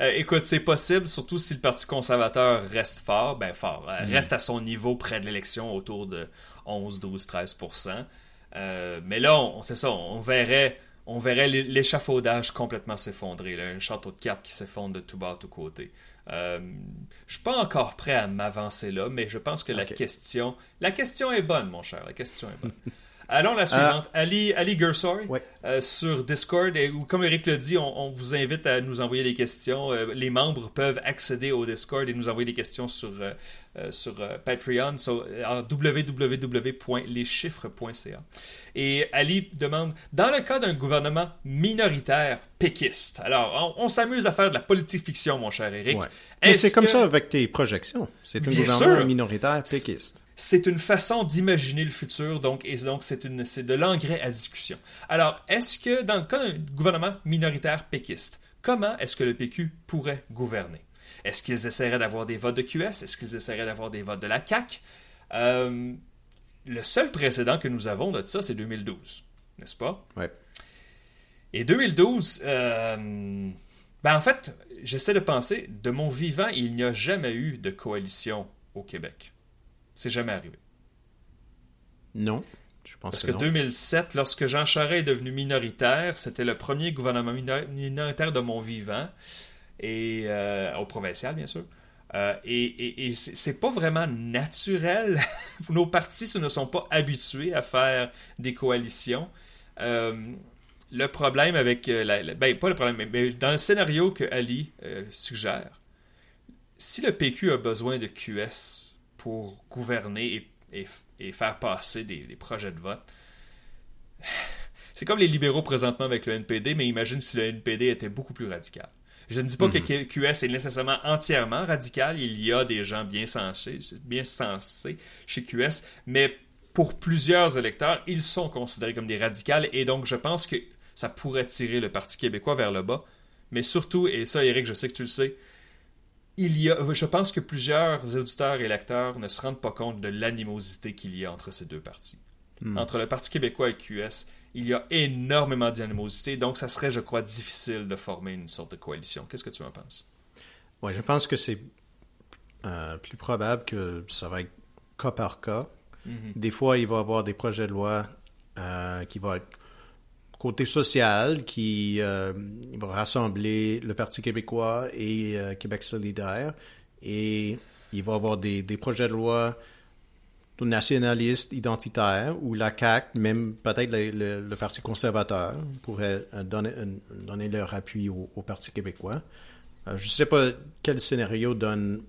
Euh, écoute, c'est possible, surtout si le Parti conservateur reste fort, ben fort, euh, mm. reste à son niveau près de l'élection autour de 11, 12, 13% Mais là, on, c'est ça, on verrait on verrait l'échafaudage complètement s'effondrer, un château de cartes qui s'effondre de tout bas, de tout côté. Euh, je suis pas encore prêt à m'avancer là, mais je pense que la question, la question est bonne, mon cher. La question est bonne. Allons la suivante. Euh, Ali, Ali euh, sur Discord. Et, comme Eric l'a dit, on, vous invite à nous envoyer des questions. Euh, les membres peuvent accéder au Discord et nous envoyer des questions sur, sur Patreon. So, www.leschiffres.ca. Et Ali demande Dans le cas d'un gouvernement minoritaire péquiste, alors on, s'amuse à faire de la politique fiction, mon cher Eric. Mais c'est comme ça avec tes projections. C'est un gouvernement minoritaire péquiste c'est une façon d'imaginer le futur, donc, et donc c'est, une, c'est de l'engrais à discussion. Alors, est-ce que dans le cas d'un gouvernement minoritaire péquiste, comment est-ce que le PQ pourrait gouverner? Est-ce qu'ils essaieraient d'avoir des votes de QS? Est-ce qu'ils essaieraient d'avoir des votes de la CAQ? Euh, le seul précédent que nous avons de ça, c'est 2012. n'est-ce pas? Ouais. Et 2012, euh, ben en fait, j'essaie de penser, de mon vivant, il n'y a jamais eu de coalition au Québec. C'est jamais arrivé. Non. Je pense Parce que, que non. 2007, lorsque Jean Charest est devenu minoritaire, c'était le premier gouvernement minor- minoritaire de mon vivant, et euh, au provincial, bien sûr. Euh, et et, et c'est pas vraiment naturel. Nos partis ne sont pas habitués à faire des coalitions. Euh, le problème avec. la, la- ben, pas le problème, mais, mais dans le scénario que Ali suggère, si le PQ a besoin de QS pour gouverner et, et- et faire passer des, des projets de vote, c'est comme les libéraux présentement avec le NPD, mais imagine si le NPD était beaucoup plus radical. Je ne dis pas que QS est nécessairement entièrement radical, il y a des gens bien sensés, bien sensés chez QS, mais pour plusieurs électeurs, ils sont considérés comme des radicales et donc je pense que ça pourrait tirer le Parti québécois vers le bas. Mais surtout, et ça Eric, je sais que tu le sais, il y a, je pense que plusieurs auditeurs et lecteurs ne se rendent pas compte de l'animosité qu'il y a entre ces deux partis. Entre le Parti québécois et QS, il y a énormément d'animosité, donc ça serait, je crois, difficile de former une sorte de coalition. Qu'est-ce que tu en penses? Ouais, je pense que c'est euh, plus probable que ça va être cas par cas. Des fois, il va y avoir des projets de loi euh, qui vont être côté social, qui euh, va rassembler le Parti québécois et euh, Québec solidaire. Et il va y avoir des, projets de loi nationalistes, identitaires, où la CAQ, même peut-être le, Parti conservateur, pourrait euh, donner, leur appui au, Parti québécois. Je ne sais pas quel scénario donne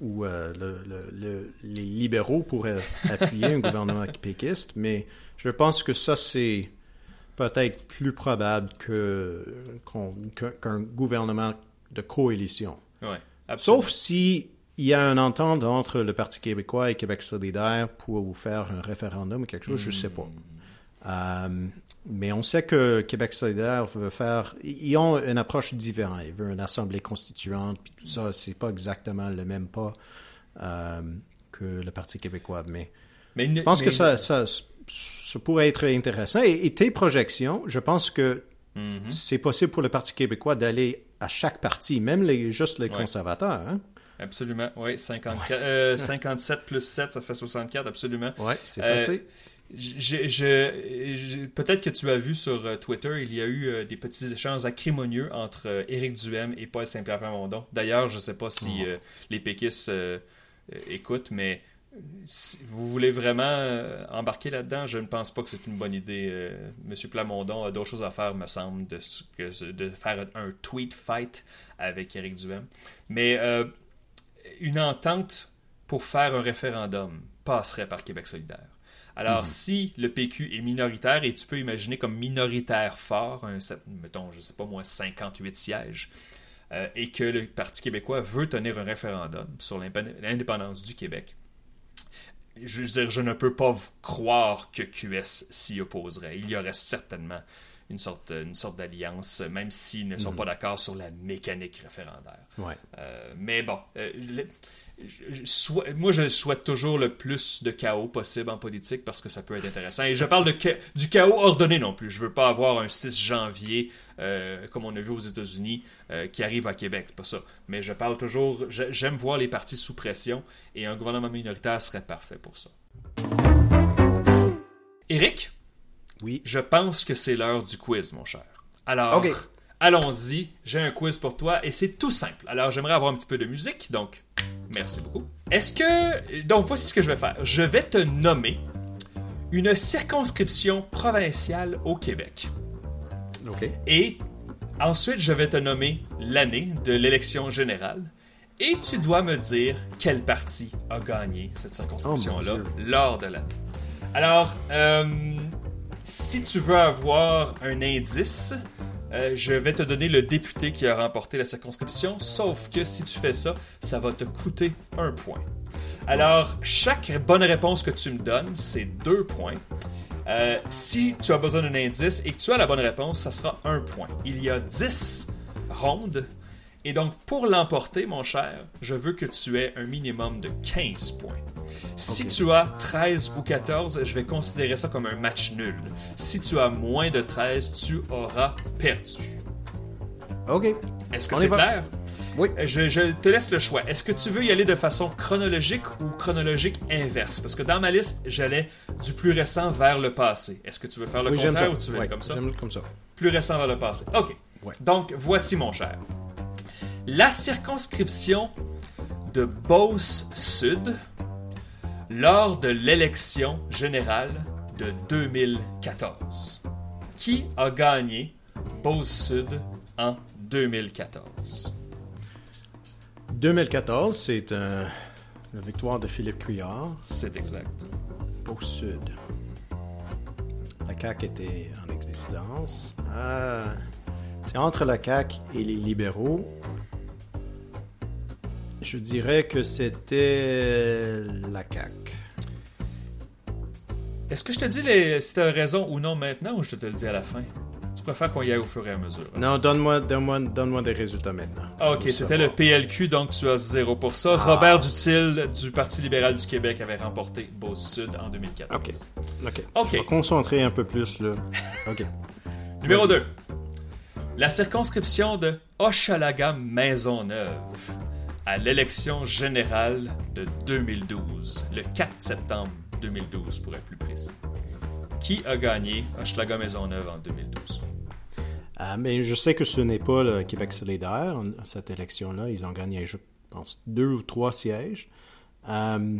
où le- le- le- les libéraux pourraient appuyer un gouvernement péquiste, mais je pense que ça, c'est peut-être plus probable que, qu'on- qu'un, gouvernement de coalition. Ouais. Sauf si il y a un entente entre le Parti québécois et Québec solidaire pour faire un référendum ou quelque chose, je ne sais pas. Euh, mais on sait que Québec solidaire veut faire... Ils ont une approche différente. Ils veulent une assemblée constituante, puis tout ça, c'est pas exactement le même pas euh, que le Parti québécois. Mais Mais je pense que ça, ça, ça pourrait être intéressant. Et, et tes projections, je pense que Mhm. c'est possible pour le Parti québécois d'aller à chaque parti, même les, juste les Ouais. conservateurs. Hein? Absolument, oui. 54, euh, 57 plus 7, ça fait 64, absolument. Oui, c'est Euh, passé. Je- je- je- Peut-être que tu as vu sur euh, Twitter, il y a eu euh, des petits échanges acrimonieux entre Éric Duhem et Paul Saint-Pierre Plamondon. D'ailleurs, je ne sais pas si Oh. les péquistes écoutent, mais si vous voulez vraiment euh, embarquer là-dedans, je ne pense pas que c'est une bonne idée. Euh, Monsieur Plamondon a d'autres choses à faire, me semble, de, ce- que de faire un tweet fight avec Éric Duhem. Mais euh, une entente pour faire un référendum passerait par Québec solidaire. Alors, si le PQ est minoritaire, et tu peux imaginer comme minoritaire fort, un, mettons, je sais pas moi, 58 sièges, euh, et que le Parti québécois veut tenir un référendum sur l'indépendance du Québec, je veux dire, je ne peux pas croire que QS s'y opposerait. Il y aurait certainement une sorte, une sorte d'alliance, même s'ils ne sont pas d'accord sur la mécanique référendaire. Ouais. Euh, mais bon, euh, je- moi je souhaite toujours le plus de chaos possible en politique parce que ça peut être intéressant. Et je parle de du chaos ordonné non plus. Je veux pas avoir un 6 janvier euh, comme on a vu aux États-Unis euh, qui arrive à Québec. C'est pas ça. Mais je parle toujours. J'aime voir les partis sous pression et un gouvernement minoritaire serait parfait pour ça. Eric, Oui. je pense que c'est l'heure du quiz, mon cher. Alors, Ok. Allons-y. J'ai un quiz pour toi et c'est tout simple. Alors, j'aimerais avoir un petit peu de musique, donc merci beaucoup. Est-ce que... Donc, voici ce que je vais faire. Je vais te nommer une circonscription provinciale au Québec. OK. Et ensuite, je vais te nommer l'année de l'élection générale. Et tu dois me dire quel parti a gagné cette circonscription-là Oh, lors de l'année. Alors, euh, si tu veux avoir un indice, euh, je vais te donner le député qui a remporté la circonscription, sauf que si tu fais ça, ça va te coûter un point. Alors, chaque bonne réponse que tu me donnes, c'est deux points. Euh, si tu as besoin d'un indice et que tu as la bonne réponse, ça sera un point. Il y a 10 rondes Et donc, pour l'emporter, mon cher, je veux que tu aies un minimum de 15 points. Si tu as 13 ou 14, je vais considérer ça comme un match nul. Si tu as moins de 13, tu auras perdu. OK. Est-ce que c'est clair? Oui. Je, je te laisse le choix. Est-ce que tu veux y aller de façon chronologique ou chronologique inverse? Parce que dans ma liste, j'allais du plus récent vers le passé. Est-ce que tu veux faire le Oui, contraire ou tu veux aller comme ça? J'aime comme ça. Plus récent vers le passé. OK. Ouais. Donc, voici mon cher. La circonscription de Beauce-Sud lors de l'élection générale de 2014. Qui a gagné Beauce-Sud en 2014? 2014, c'est euh, la victoire de Philippe Couillard C'est exact. au sud. La CAQ était en existence. Euh, c'est entre la CAQ et les libéraux. Je dirais que c'était la CAQ. Est-ce que je te dis les... si tu as raison ou non maintenant ou je te le dis à la fin? Tu préfères qu'on y aille au fur et à mesure? hein? Non, donne-moi donne-moi, donne-moi des résultats maintenant. Ah, ok, c'était le. PLQ, donc tu as zéro pour ça. Robert Dutil du Parti libéral du Québec avait remporté Beauce-Sud en 2014. Ok. Ok. Ok. Je vais concentrer un peu plus là. Ok. Numéro Vas-y. 2. La circonscription de Hochelaga-Maisonneuve à l'élection générale de 2012, le 4 septembre 2012 pour être plus précis. Qui a gagné Hochelaga-Maisonneuve en 2012? Ah, mais je sais que ce n'est pas le Québec solidaire, cette élection-là. Ils ont gagné, je pense, deux ou trois sièges. Euh,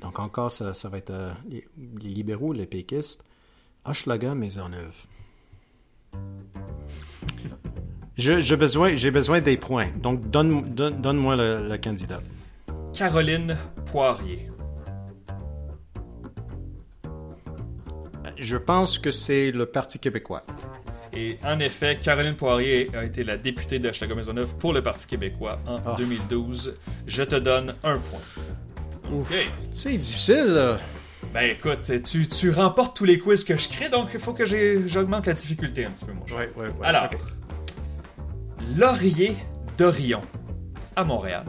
donc encore, ça, va être euh, les libéraux, les péquistes. Hochelaga, Maisonneuve. Je- J'ai besoin, besoin des points. Donc, donne, donne, donne-moi le, le candidat. Caroline Poirier. Je pense que c'est le Parti québécois. Et en effet, Caroline Poirier a été la députée de Hochelaga-Maisonneuve pour le Parti québécois en Ah. 2012. Je te donne un point. Ouf. Ok. C'est difficile, là. Ben écoute, tu, tu remportes tous les quiz que je crée, donc il faut que j'augmente la difficulté un petit peu, mon cher. Ouais, ouais, ouais. Alors. Laurier d'Orion à Montréal.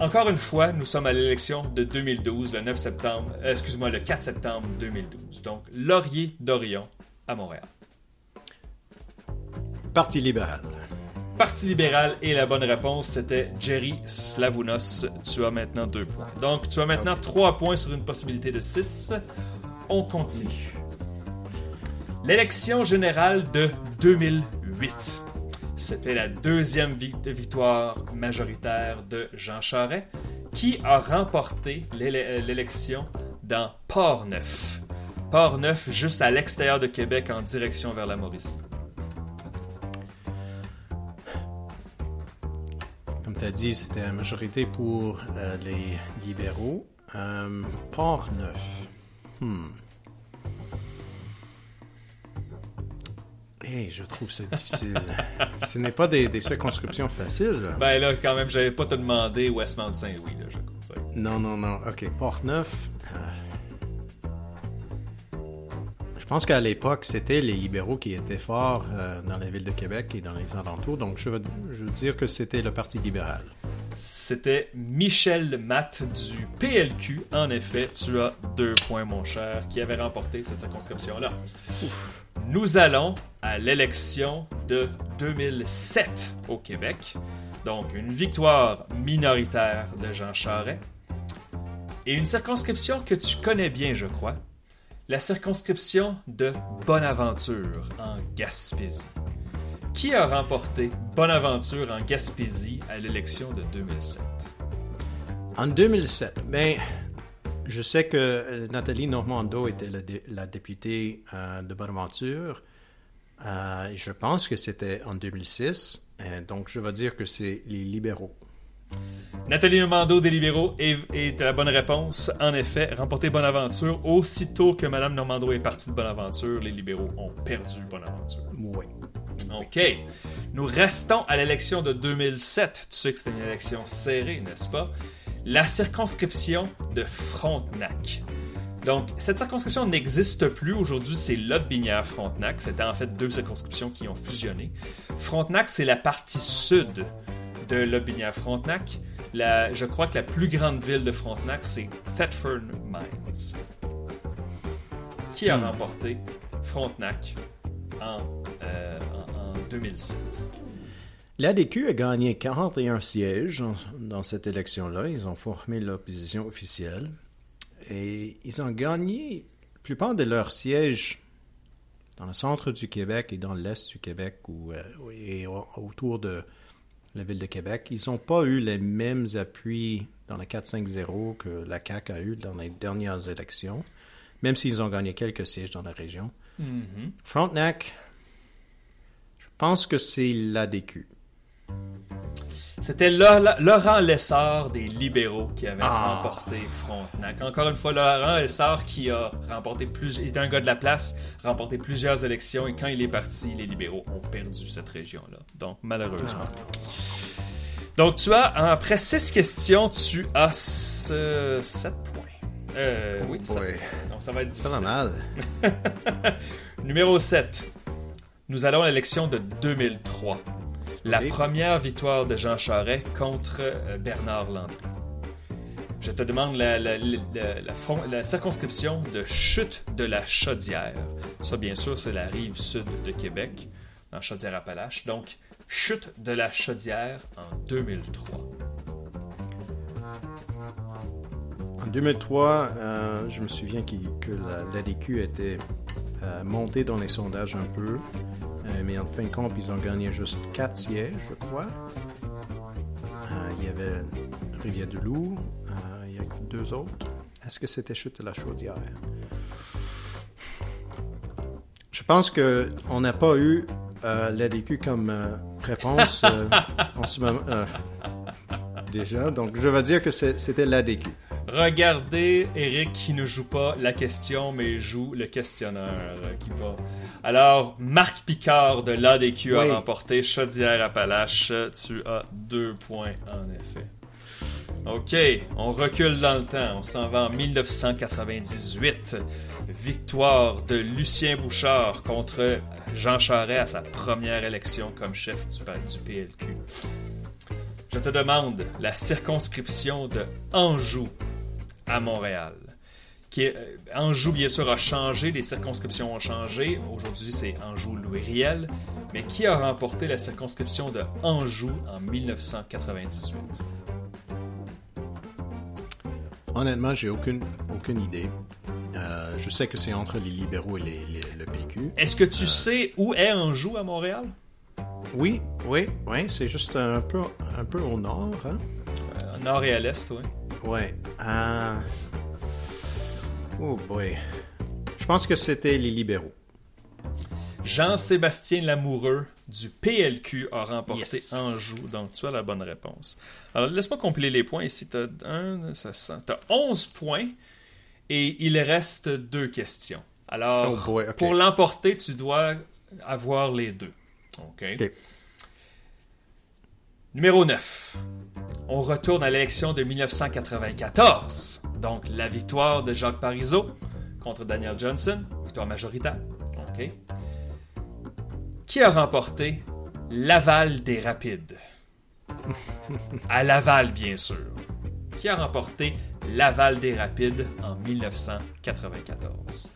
Encore une fois, nous sommes à l'élection de 2012, le 9 septembre, euh, excuse-moi, le 4 septembre 2012. Donc, Laurier d'Orion à Montréal. Parti libéral. Parti libéral et la bonne réponse, c'était Jerry Slavounos. Tu as maintenant deux points. Donc, tu as maintenant trois points sur une possibilité de 6. On continue. L'élection générale de 2008. C'était la deuxième vi- victoire majoritaire de Jean Charest, qui a remporté l'élé- l'élection dans Port-Neuf. Port-Neuf, juste à l'extérieur de Québec, en direction vers la Mauricie. Comme tu as dit, c'était la majorité pour euh, les libéraux. Euh, Port-Neuf. Hmm. Hey, je trouve ça difficile. Ce n'est pas des, des circonscriptions faciles. là. Ben là, quand même, j'avais pas te demandé Westmount-Saint-Louis, là, je crois. Non, non, non. OK, Port-Neuf. euh, Je pense qu'à l'époque, c'était les libéraux qui étaient forts euh, dans la ville de Québec et dans les alentours. Donc, je veux, je veux dire que c'était le Parti libéral. C'était Michel Matt du PLQ. En effet, tu as deux points, mon cher, qui avait remporté cette circonscription-là. Nous allons à l'élection de 2007 au Québec. Donc, une victoire minoritaire de Jean Charest. Et une circonscription que tu connais bien, je crois. La circonscription de Bonaventure en Gaspésie. Qui a remporté Bonaventure en Gaspésie à l'élection de 2007? En 2007, ben, je sais que euh, Nathalie Normando était la, dé- la députée euh, de Bonaventure. Euh, je pense que c'était en 2006. euh, donc, je vais dire que c'est les libéraux. Nathalie Normando des libéraux est, est la bonne réponse. En effet, remporté Bonaventure. Aussitôt que Mme Normando est partie de Bonaventure, les libéraux ont perdu Bonaventure. Oui. OK. Nous restons à l'élection de 2007. Tu sais que c'était une élection serrée, n'est-ce pas? La circonscription de Frontenac. Donc, cette circonscription n'existe plus. Aujourd'hui, c'est Lot-Binière-Frontenac. C'était en fait deux circonscriptions qui ont fusionné. Frontenac, c'est la partie sud de Lot-Binière-Frontenac. La, je crois que la plus grande ville de Frontenac, c'est Thetford Mines. Qui a remporté Frontenac en, euh, en, en 2007? L'ADQ a gagné 41 sièges dans cette élection-là. Ils ont formé l'opposition officielle. Et ils ont gagné la plupart de leurs sièges dans le centre du Québec et dans l'est du Québec ou, euh, et autour de la ville de Québec. Ils n'ont pas eu les mêmes appuis dans le 4-5-0 que la CAQ a eu dans les dernières élections, même s'ils ont gagné quelques sièges dans la région. Mhm. Frontenac, je pense que c'est l'ADQ. C'était Laurent Lessard des libéraux qui avait Ah. remporté Frontenac. Encore une fois, Laurent Lessard qui a remporté plus, il était un gars de la place, remporté plusieurs élections et quand il est parti, les libéraux ont perdu cette région-là. Donc malheureusement. Donc tu as après six questions, tu as 7 points. Euh, oui, points. Donc ça va être C'est pas difficile. mal. Numéro 7. Nous allons à l'élection de 2003. La première victoire de Jean Charest contre euh, Bernard Landry. Je te demande la, circonscription de Chute de la Chaudière. Ça, bien sûr, c'est la rive sud de Québec, dans Chaudière-Appalaches. Donc, Chute de la Chaudière en 2003. En 2003, euh, je me souviens que la- l'ADQ était euh, montée dans les sondages un peu, mais en fin de compte, ils ont gagné juste quatre sièges, je crois. Euh, il y avait Rivière-du-Loup, euh, il y a deux autres. Est-ce que c'était Chute de la Chaudière? Je pense que on n'a pas eu euh, l'ADQ comme euh, réponse euh, en ce moment. euh, déjà, donc je vais dire que c'était l'ADQ. Regardez Eric qui ne joue pas la question, mais joue le questionneur euh, qui va. Alors, Marc Picard de l'ADQ Oui. a remporté Chaudière-Appalaches. Tu as deux points, en effet. OK, on recule dans le temps. On s'en va en 1998. Victoire de Lucien Bouchard contre Jean Charest à sa première élection comme chef du PLQ. Je te demande la circonscription de Anjou à Montréal. Qui est, euh, Anjou, bien sûr, a changé, les circonscriptions ont changé. Aujourd'hui, c'est Anjou-Louis-Riel. Mais qui a remporté la circonscription de Anjou en 1998? Honnêtement, j'ai aucune, aucune idée. Euh, je sais que c'est entre les libéraux et les- les- le PQ. Est-ce que tu sais où est Anjou à Montréal? Oui, oui, oui, c'est juste un peu, un peu au nord. Hein? Euh, nord et à l'est, oui. Ouais. euh, Oh boy. Je pense que c'était les libéraux. Jean-Sébastien Lamoureux du PLQ a remporté Yes. Anjou. Donc, tu as la bonne réponse. Alors, laisse-moi compiler les points ici. Tu as, 11 points et il reste deux questions. Alors, Oh boy, pour l'emporter, tu dois avoir les deux. OK. Numéro 9. On retourne à l'élection de 1994. Donc, la victoire de Jacques Parizeau contre Daniel Johnson. Victoire majoritaire. OK. Qui a remporté Laval des Rapides? à Laval, bien sûr. Qui a remporté Laval des Rapides en 1994?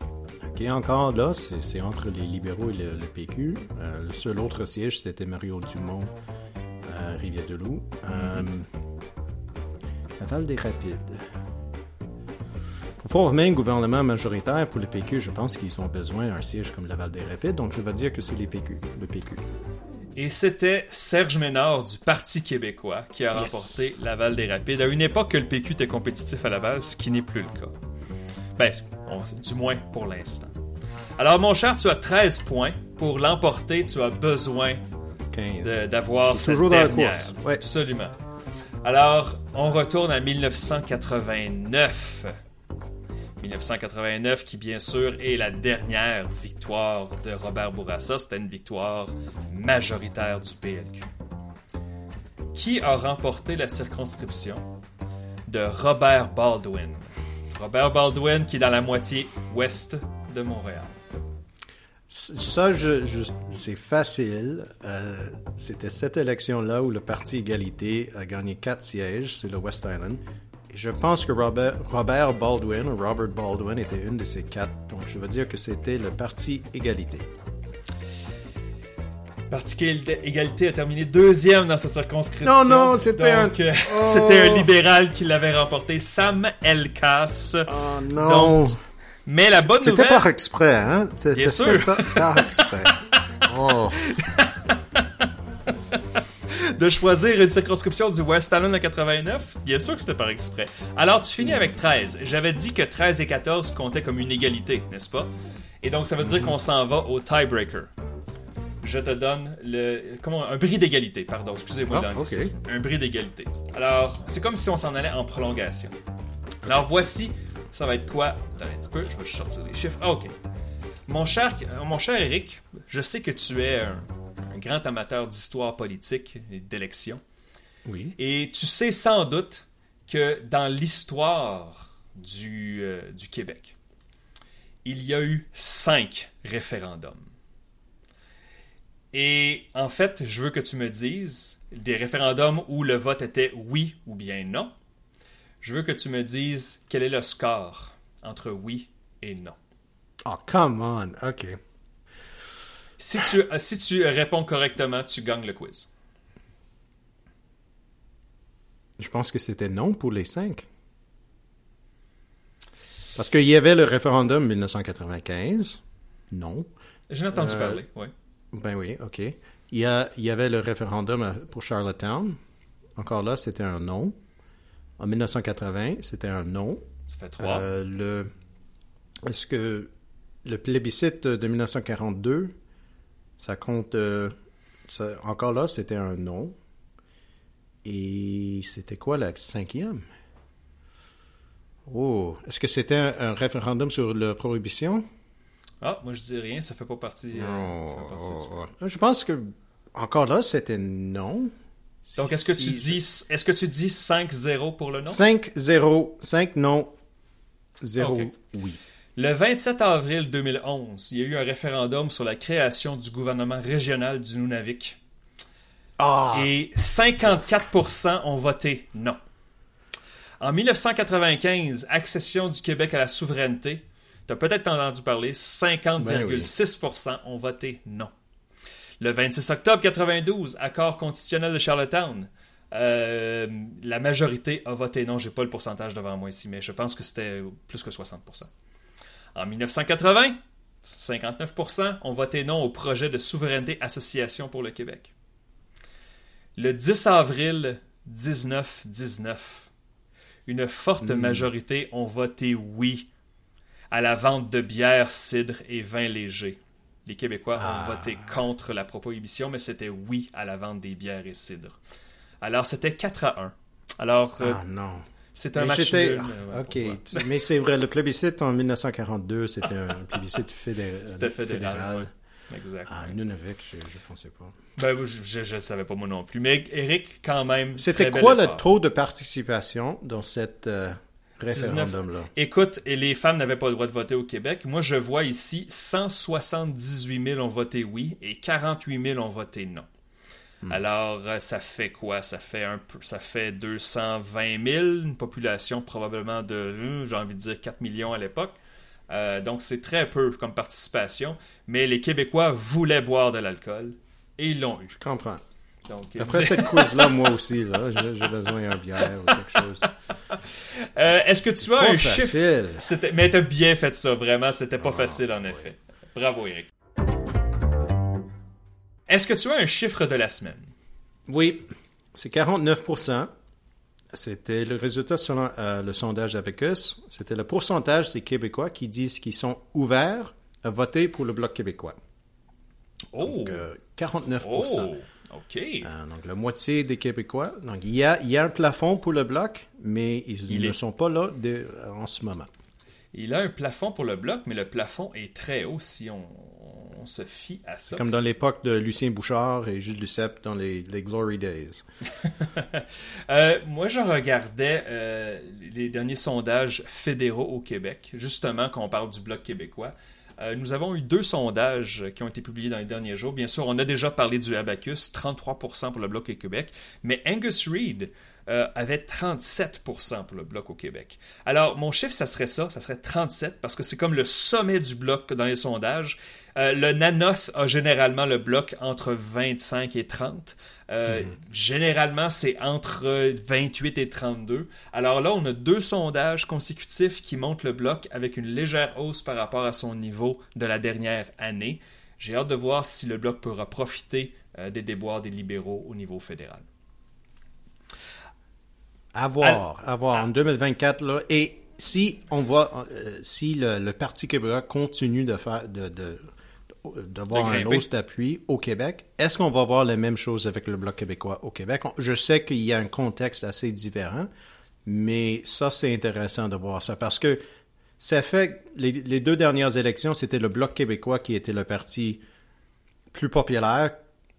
Ok, encore là, c'est entre les libéraux et le, le PQ. Euh, le seul autre siège, c'était Mario Dumont, euh, Rivière-de-Loup. Euh, Laval des Rapides. Pour former un gouvernement majoritaire pour le PQ, je pense qu'ils ont besoin d'un siège comme Laval des Rapides, donc je vais dire que c'est les PQ, le PQ. Et c'était Serge Ménard du Parti québécois qui a Yes. remporté Laval des Rapides à une époque que le PQ était compétitif à Laval, ce qui n'est plus le cas. Ben, on- du moins pour l'instant. Alors, mon cher, tu as 13 points. Pour l'emporter, tu as besoin 15. de- d'avoir cette toujours dans la course, ouais. Absolument. Alors, on retourne à 1989. 1989, qui bien sûr est la dernière victoire de Robert Bourassa. C'était une victoire majoritaire du PLQ. Qui a remporté la circonscription de Robert Baldwin? Robert Baldwin, qui est dans la moitié ouest de Montréal. Ça, je, je- c'est facile. Euh, C'était cette élection-là où le Parti Égalité a gagné quatre sièges sur le West Island. Et je pense que Robert, Robert Baldwin, Robert Baldwin, était une de ces quatre. Donc, je veux dire que c'était le Parti Égalité. Parti Égalité- a terminé deuxième dans cette circonscription. Non, non, c'était un- euh, Oh. c'était un libéral qui l'avait remporté, Sam Elkas. Oh non! Donc, Mais la bonne C'était nouvelle... par exprès, hein? C'était Bien sûr. ça par exprès. Oh. de choisir une circonscription du West Island en 89? Bien sûr que c'était par exprès. Alors, tu finis avec 13. J'avais dit que 13 et 14 comptaient comme une égalité, n'est-ce pas? Et donc, ça veut dire qu'on s'en va au tiebreaker. Je te donne le. Comment Un bris d'égalité, pardon. Excusez-moi l'anglicisme. Un bris d'égalité. Alors, c'est comme si on s'en allait en prolongation. Alors, voici. Ça va être quoi? Attends un petit peu, je vais sortir les chiffres. Ah, ok. Mon cher, euh, mon cher Eric, je sais que tu es un, un grand amateur d'histoire politique et d'élections. Oui. Et tu sais sans doute que dans l'histoire du, euh, du Québec, il y a eu cinq référendums. Et en fait, je veux que tu me dises des référendums où le vote était oui ou bien non. Je veux que tu me dises quel est le score entre oui et non. Oh, come on. OK. Si tu, euh, si tu réponds correctement, tu gagnes le quiz. Je pense que c'était non pour les cinq. Parce qu'il y avait le référendum 1995. Non. J'ai entendu Euh, parler, oui. Ben oui, OK. Il y, a, il y avait le référendum pour Charlottetown. Encore là, c'était un non. En 1980, c'était un non. Ça fait trois. Euh, le, est-ce que le plébiscite de 1942, ça compte. euh, ça- encore là, c'était un non. Et c'était quoi la cinquième? Oh, est-ce que c'était un, un référendum sur la prohibition? Ah, moi je dis rien, ça fait pas partie. euh, ça fait partie du- Oh, oh. Je pense que encore là, c'était non. Donc est-ce que tu dis est-ce que tu dis 5-0 pour le non 5-0, 5 non, 0 Ok. oui. Le 27 avril 2011, il y a eu un référendum sur la création du gouvernement régional du Nunavik. Ah! Et 54% ont voté non. En 1995, accession du Québec à la souveraineté. Tu as peut-être entendu parler, 50,6% ont voté non. Le 26 octobre 92, accord constitutionnel de Charlottetown. Euh, la majorité a voté non. J'ai pas le pourcentage devant moi ici, mais je pense que c'était plus que 60%. En 1980, 59% ont voté non au projet de souveraineté association pour le Québec. Le 10 avril 1919, une forte majorité ont voté oui à la vente de bière, cidre et vin léger. Les Québécois Ah. ont voté contre la prohibition, mais c'était oui à la vente des bières et cidres. Alors, c'était 4 à 1. Alors, euh, Ah non. c'est un Mais match nul. euh, ouais, ok, mais c'est vrai, le plébiscite en 1942, c'était un plébiscite fédé- C'était fédéral, ouais. Exact. Ah, Nunavik, je, je pensais pas. Ben, je ne le savais pas moi non plus. Mais Eric, quand même. C'était quoi le taux de participation dans cet euh, référendum-là? Écoute, et les femmes n'avaient pas le droit de voter au Québec. Moi, je vois ici 178 000 ont voté oui et 48 000 ont voté non. Hmm. Alors, euh, ça fait quoi? Ça fait un peu, ça fait 220 000, une population probablement de, euh, j'ai envie de dire, 4 millions à l'époque. Euh, donc, c'est très peu comme participation. Mais les Québécois voulaient boire de l'alcool et ils l'ont eu. Je comprends. Donc, Après cette quiz-là, moi aussi, là, j'ai besoin d'un bière ou quelque chose. Euh, Est-ce que tu as Pas un chiffre? facile. C'était- Mais t'as bien fait ça, vraiment. C'était pas Ah, facile, en effet. Bravo, Eric. Est-ce que tu as un chiffre de la semaine? Oui, c'est 49% C'était le résultat selon euh, le sondage d'Abacus. C'était le pourcentage des Québécois qui disent qu'ils sont ouverts à voter pour le Bloc québécois. Oh! Donc, euh, 49 oh! OK. Euh, donc, la moitié des Québécois. Donc, il y a, il y a un plafond pour le Bloc, mais ils Il ne est- sont pas là de- en ce moment. Il a un plafond pour le bloc, mais le plafond est très haut si on, on se fie à ça. Comme dans l'époque de Lucien Bouchard et Jules Lucep dans les, Glory Days. Euh, moi, je regardais euh, les derniers sondages fédéraux au Québec, justement, quand on parle du Bloc québécois. Euh, nous avons eu deux sondages qui ont été publiés dans les derniers jours. Bien sûr, on a déjà parlé du Abacus, 33% pour le Bloc au Québec, mais Angus Reid euh, avait 37% pour le bloc au Québec. Alors, mon chiffre, ça serait ça, ça serait 37, parce que c'est comme le sommet du bloc dans les sondages. Euh, le Nanos a généralement le bloc entre 25 et 30. Euh, mhm. Généralement, c'est entre 28 et 32. Alors là, on a deux sondages consécutifs qui montrent le bloc avec une légère hausse par rapport à son niveau de la dernière année. J'ai hâte de voir si le bloc pourra profiter des déboires des libéraux au niveau fédéral. À voir, à voir. En 2024, là, et si on voit, euh, si le, Parti québécois continue de faire, de, de d'avoir un hausse d'appui au Québec. Est-ce qu'on va voir la même chose avec le Bloc québécois au Québec? Je sais qu'il y a un contexte assez différent, mais ça, c'est intéressant de voir ça parce que ça fait les, les deux dernières élections, c'était le Bloc québécois qui était le parti plus populaire,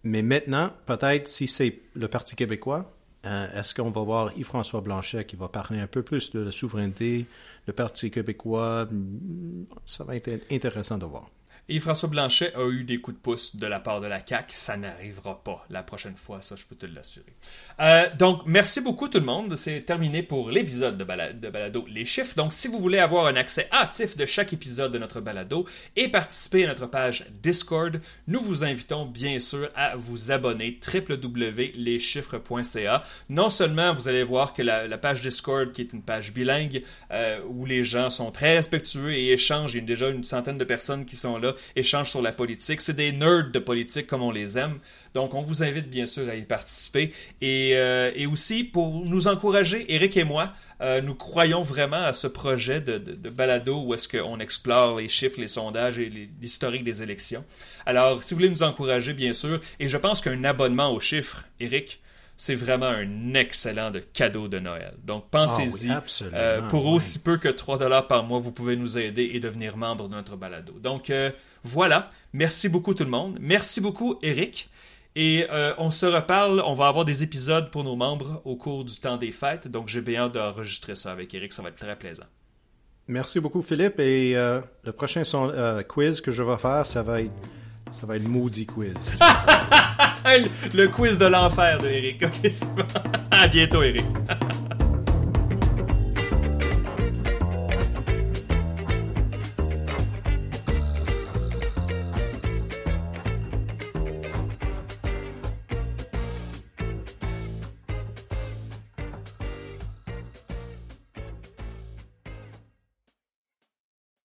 mais maintenant, peut-être si c'est le Parti québécois, euh, est-ce qu'on va voir Yves-François Blanchet qui va parler un peu plus de la souveraineté, le Parti québécois? Hmm, ça va être intéressant de voir. Et François Blanchet a eu des coups de pouce de la part de la CAQ. Ça n'arrivera pas la prochaine fois, ça je peux te l'assurer. Euh, donc, merci beaucoup tout le monde. C'est terminé pour l'épisode de, Balado Les Chiffres. Donc, si vous voulez avoir un accès hâtif de chaque épisode de notre Balado et participer à notre page Discord, nous vous invitons bien sûr à vous abonner www.leschiffres.ca. Non seulement vous allez voir que la, page Discord, qui est une page bilingue, euh, où les gens sont très respectueux et échangent, il y a déjà une centaine de personnes qui sont là échangent sur la politique. C'est des nerds de politique comme on les aime. Donc, on vous invite bien sûr à y participer. Et, euh, aussi, pour nous encourager, Eric et moi, euh, nous croyons vraiment à ce projet de, balado où est-ce qu'on explore les chiffres, les sondages et l'historique des élections. Alors, si vous voulez nous encourager, bien sûr, et je pense qu'un abonnement aux chiffres, Eric, c'est vraiment un excellent de cadeau de Noël. Donc pensez-y. Ah euh, pour aussi peu que 3 dollars par mois, vous pouvez nous aider et devenir membre de notre balado. Donc euh, voilà. Merci beaucoup tout le monde. Merci beaucoup Eric. Et euh, on se reparle, on va avoir des épisodes pour nos membres au cours du temps des fêtes. Donc j'ai bien hâte d'enregistrer ça avec Eric, ça va être très plaisant. Merci beaucoup Philippe. Et le prochain quiz que je vais faire, ça va être, ça va être maudit quiz. le quiz de l'enfer de Eric. Ok, À bientôt, Eric.